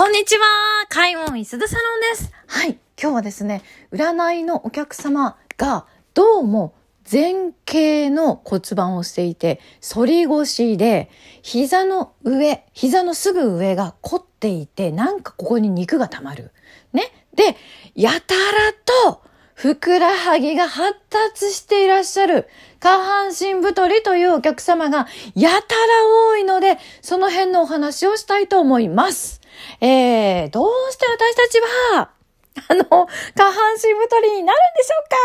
こんにちは開門いすだサロンです。はい。今日はですね、占いのお客様がどうも前傾の骨盤をしていて、反り腰で、膝の上、膝のすぐ上が凝っていて、なんかここに肉が溜まる。ね。で、やたらと、ふくらはぎが発達していらっしゃる下半身太りというお客様がやたら多いので、その辺のお話をしたいと思います。えー、どうして私たちは、あの、下半身太りになるんでしょうか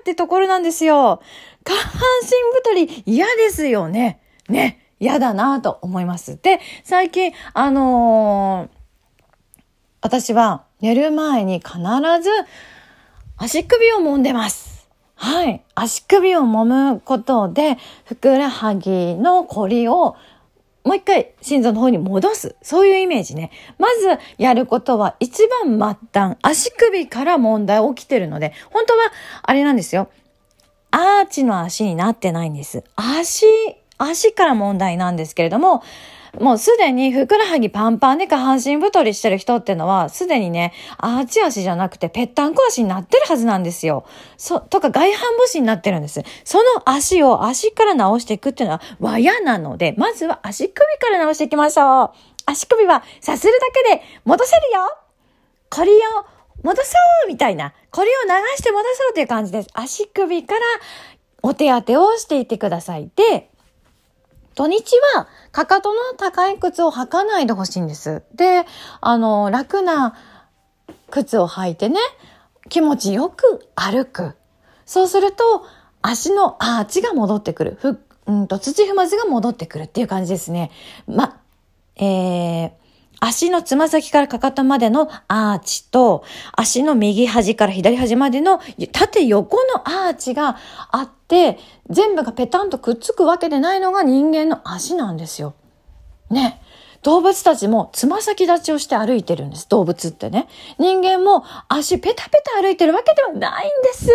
ってところなんですよ。下半身太り嫌ですよね。ね。嫌だなと思います。で、最近、あのー私は寝る前に必ず足首を揉んでます。はい。足首を揉むことで、ふくらはぎのこりをもう一回心臓の方に戻す。そういうイメージね。まずやることは一番末端、足首から問題起きてるので、本当はあれなんですよ。アーチの足になってないんです。足、足から問題なんですけれども、もうすでにふくらはぎパンパンで下半身太りしてる人ってのは、すでにね、アーチ足じゃなくてぺったんこ足になってるはずなんですよ。そ、とか外反母趾になってるんです。その足を足から直していくっていうのは和やなので、まずは足首から直していきましょう。足首はさするだけで戻せるよこりを戻そうみたいな。これを流して戻そうという感じです。足首からお手当てをしていてください。で、土日はかかとの高い靴を履かないでほしいんです。で、あの、楽な靴を履いてね、気持ちよく歩く。そうすると、足のアーチが戻ってくる。ふ、うんと、土踏まずが戻ってくるっていう感じですね。ま、えー、足のつま先からかかとまでのアーチと、足の右端から左端までの縦横のアーチがあって、全部がペタンとくっつくわけでないのが人間の足なんですよ。ね。動物たちもつま先立ちをして歩いてるんです。動物ってね。人間も足ペタペタ歩いてるわけではないんです。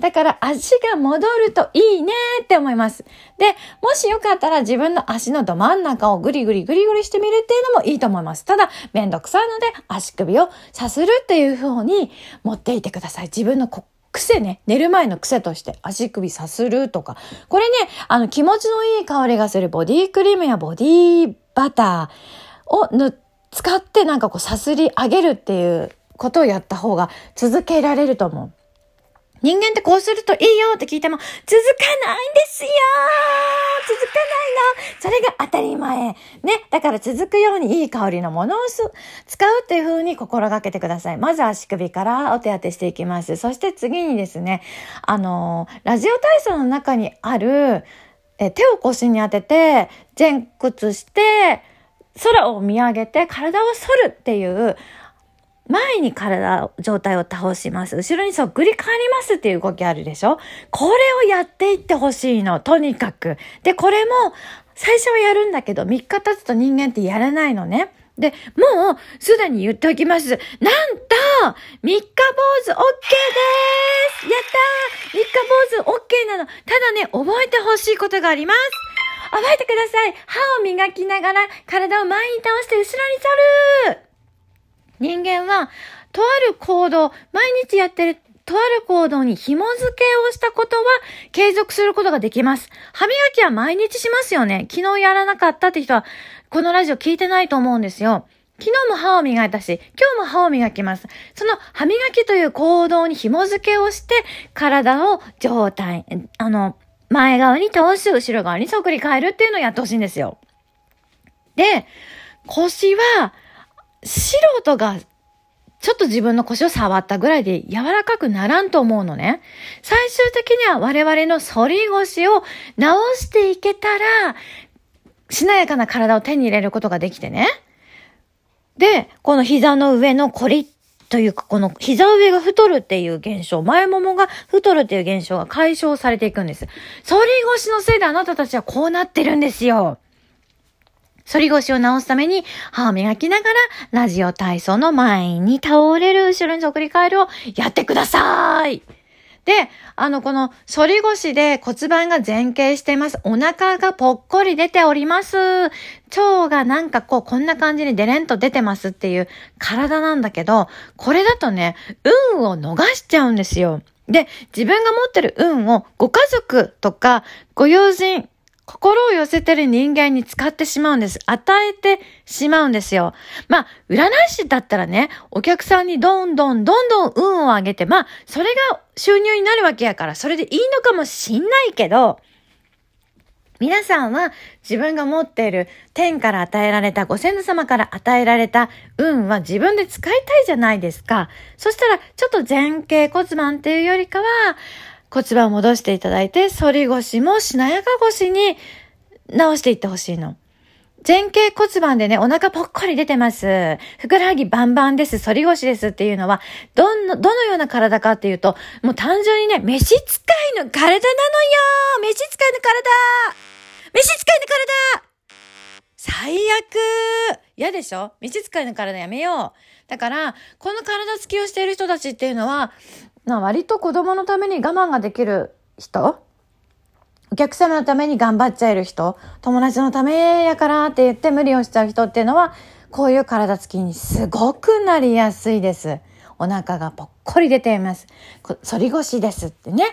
だから足が戻るといいねって思います。で、もしよかったら自分の足のど真ん中をグリグリグリグリしてみるっていうのもいいと思います。ただ、めんどくさいので足首をさするっていう風に持っていてください。自分の癖ね、寝る前の癖として足首さするとか。これね、あの気持ちのいい香りがするボディクリームやボディバターをぬ使ってなんかこうさすり上げるっていうことをやった方が続けられると思う。人間ってこうするといいよって聞いても続かないんですよ続かないのそれが当たり前。ね。だから続くようにいい香りのものを使うっていう風に心がけてください。まず足首からお手当てしていきます。そして次にですね、あのー、ラジオ体操の中にある、え手を腰に当てて前屈して空を見上げて体を反るっていう前に体、状態を倒します。後ろにそっくり返りますっていう動きあるでしょ？これをやっていってほしいの。とにかく。で、これも、最初はやるんだけど、3日経つと人間ってやらないのね。で、もう、すでに言っておきます。なんと、三日坊主 OK でーすやったー三日坊主 OK なの。ただね、覚えてほしいことがあります。覚えてください。歯を磨きながら体を前に倒して後ろに反る人間は、とある行動、毎日やってるとある行動に紐付けをしたことは継続することができます。歯磨きは毎日しますよね。昨日やらなかったって人は、このラジオ聞いてないと思うんですよ。昨日も歯を磨いたし、今日も歯を磨きます。その歯磨きという行動に紐付けをして、体を状態、あの、前側に倒す、後ろ側にそっくり変えるっていうのをやってほしいんですよ。で、腰は、素人がちょっと自分の腰を触ったぐらいで柔らかくならんと思うのね。最終的には我々の反り腰を直していけたら、しなやかな体を手に入れることができてね。で、この膝の上のコリというか、この膝上が太るっていう現象、前ももが太るっていう現象が解消されていくんです。反り腰のせいであなたたちはこうなってるんですよ。反り腰を直すために歯を磨きながらラジオ体操の前に倒れる後ろにそっくり返るをやってください。で、あの、この反り腰で骨盤が前傾しています。お腹がぽっこり出ております。腸がなんかこう、こんな感じにデレンと出てますっていう体なんだけど、これだとね、運を逃しちゃうんですよ。で、自分が持ってる運をご家族とかご友人、心を寄せてる人間に使ってしまうんです。与えてしまうんですよ。まあ、占い師だったらね、お客さんにどんどんどんどん運を上げて、まあ、それが収入になるわけやから、それでいいのかもしんないけど、皆さんは自分が持っている天から与えられたご先祖様から与えられた運は自分で使いたいじゃないですか。そしたらちょっと前傾骨盤っていうよりかは骨盤を戻していただいて、反り腰もしなやか腰に直していってほしいの。前傾骨盤でね、お腹ぽっこり出てます。ふくらはぎバンバンです。反り腰ですっていうのは、どの、どのような体かっていうと、もう単純にね、召使いの体なのよ召使いの体召使いの体最悪嫌でしょ？召使いの体やめよう。だから、この体つきをしている人たちっていうのは、ま割と子供のために我慢ができる人？お客様のために頑張っちゃえる人？友達のためやからって言って無理をしちゃう人っていうのは、こういう体つきにすごくなりやすいです。お腹がぽっこり出ています。反り腰ですってね。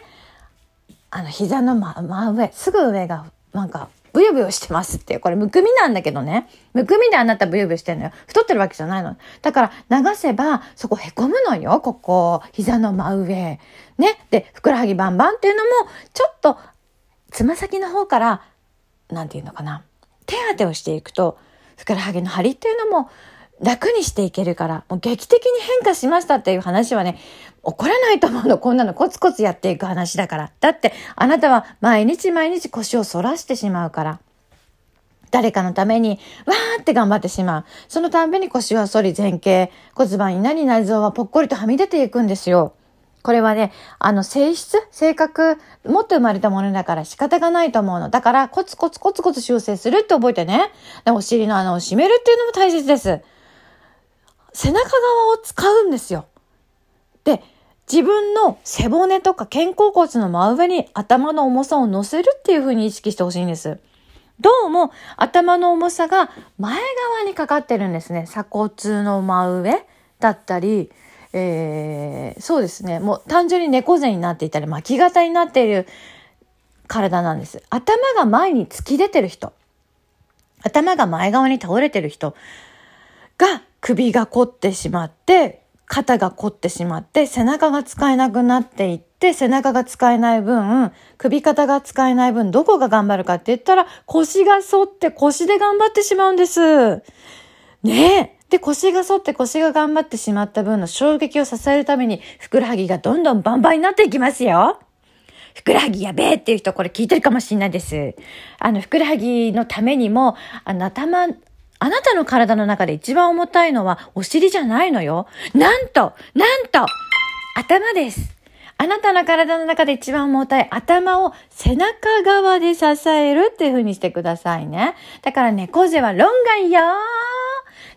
あの、膝の真、真上、すぐ上が、なんか、ブヨブヨしてますっていう。これ、むくみなんだけどね。むくみであなたブヨブヨしてんのよ。太ってるわけじゃないの。だから、流せば、そこへこむのよ。ここ。膝の真上。ね。で、ふくらはぎバンバンっていうのも、ちょっと、つま先の方から、なんていうのかな。手当てをしていくと、ふくらはぎの張りっていうのも、楽にしていけるから、もう劇的に変化しましたっていう話はね、起こらないと思うの。こんなのコツコツやっていく話だから。だって、あなたは毎日毎日腰を反らしてしまうから。誰かのために、わーって頑張ってしまう。そのたんびに腰は反り前傾、骨盤になり内臓はぽっこりとはみ出ていくんですよ。これはね、あの、性質、性格、持って生まれたものだから仕方がないと思うの。だから、コツコツコツコツ修正するって覚えてね。お尻の穴を締めるっていうのも大切です。背中側を使うんですよ。で、自分の背骨とか肩甲骨の真上に頭の重さを乗せるっていう風に意識してほしいんです。どうも頭の重さが前側にかかってるんですね。鎖骨の真上だったり、えー、そうですね。もう単純に猫背になっていたり巻き型になっている体なんです。頭が前に突き出てる人。頭が前側に倒れてる人が首が凝ってしまって、肩が凝ってしまって、背中が使えなくなっていって、背中が使えない分、首肩が使えない分、どこが頑張るかって言ったら、腰が反って腰で頑張ってしまうんです。ねえ。で、腰が反って腰が頑張ってしまった分の衝撃を支えるために、ふくらはぎがどんどんバンバンになっていきますよ。ふくらはぎやべえっていう人これ聞いてるかもしれないです。あの、ふくらはぎのためにも、あの、頭あなたの体の中で一番重たいのはお尻じゃないのよ。なんと、なんと、頭です。あなたの体の中で一番重たい頭を背中側で支えるっていう風にしてくださいね。だから猫背は論外よ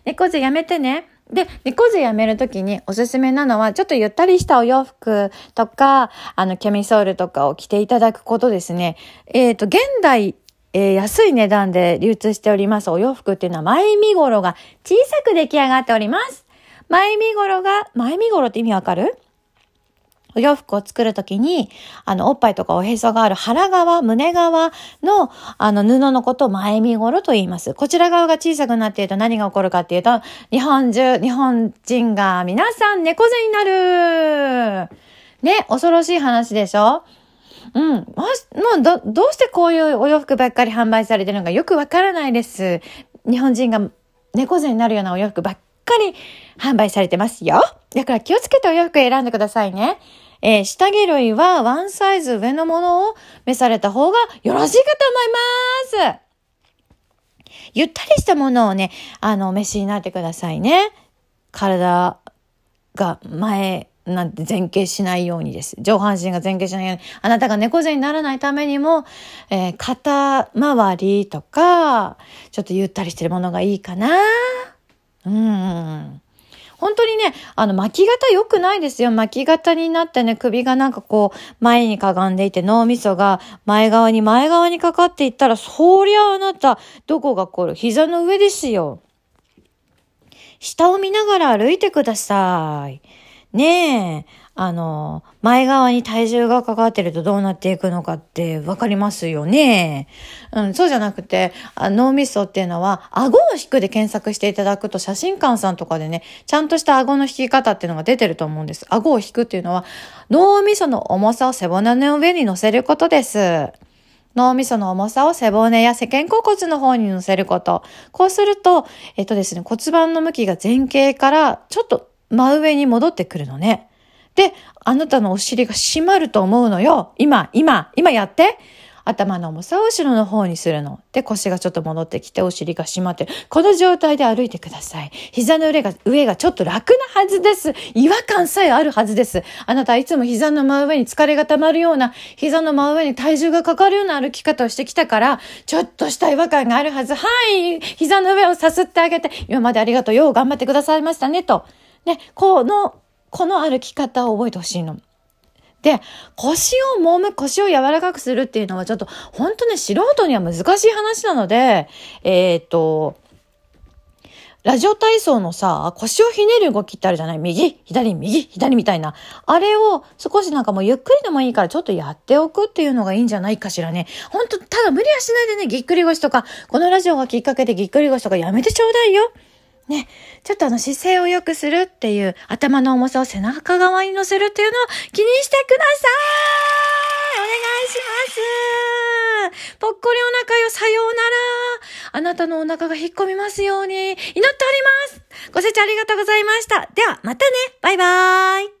猫背やめてね。で、猫背やめるときにおすすめなのは、ちょっとゆったりしたお洋服とか、あの、キャミソールとかを着ていただくことですね。えっ、ー、と、現代えー、安い値段で流通しておりますお洋服っていうのは前身頃が小さく出来上がっております。前身頃が、前身頃って意味わかる？お洋服を作るときに、あの、おっぱいとかおへそがある腹側、胸側の、あの、布のことを前身頃と言います。こちら側が小さくなっていると何が起こるかっていうと、日本中、日本人が皆さん猫背になるね、恐ろしい話でしょ？うん。もう、ど、どうしてこういうお洋服ばっかり販売されてるのかよくわからないです。日本人が猫背になるようなお洋服ばっかり販売されてますよ。だから気をつけてお洋服選んでくださいね。えー、下着類はワンサイズ上のものを召された方がよろしいかと思います。ゆったりしたものをね、あの、お召しになってくださいね。体が前なんて前傾しないようにです。上半身が前傾しないように。あなたが猫背にならないためにも、えー、肩周りとか、ちょっとゆったりしてるものがいいかな。うん。本当にね、あの、巻き型良くないですよ。巻き型になってね、首がなんかこう、前にかがんでいて脳みそが前側に前側にかかっていったら、そりゃあなた、どこが来る？膝の上ですよ。下を見ながら歩いてください。ねえ。あの、前側に体重がかかってるとどうなっていくのかってわかりますよね。うん、そうじゃなくて、脳みそっていうのは、顎を引くで検索していただくと写真館さんとかでね、ちゃんとした顎の引き方っていうのが出てると思うんです。顎を引くっていうのは、脳みその重さを背骨の上に乗せることです。脳みその重さを背骨や背肩甲骨の方に乗せること。こうすると、えっとですね、骨盤の向きが前傾からちょっと真上に戻ってくるのね。で、あなたのお尻が締まると思うのよ。今、今、今やって。頭の重さを後ろの方にするの。で、腰がちょっと戻ってきて、お尻が締まってる。この状態で歩いてください。膝の上が、上がちょっと楽なはずです。違和感さえあるはずです。あなたはいつも膝の真上に疲れが溜まるような、膝の真上に体重がかかるような歩き方をしてきたから、ちょっとした違和感があるはず。はい、膝の上をさすってあげて、今までありがとう。よう頑張ってくださいましたね、と。ね、このこの歩き方を覚えてほしいの。で、腰を揉む、腰を柔らかくするっていうのはちょっと、本当ね、素人には難しい話なので、えっ、と、ラジオ体操のさ、腰をひねる動きってあるじゃない？右、左、右、左みたいな。あれを少しなんかもうゆっくりでもいいからちょっとやっておくっていうのがいいんじゃないかしらね。ほんと、ただ無理はしないでね、ぎっくり腰とか、このラジオがきっかけでぎっくり腰とかやめてちょうだいよ。ね、ちょっとあの姿勢を良くするっていう頭の重さを背中側に乗せるっていうのを気にしてください。お願いします。ぽっこりお腹よ、さようなら。あなたのお腹が引っ込みますように祈っております。ご清聴ありがとうございました。では、またね。バイバーイ。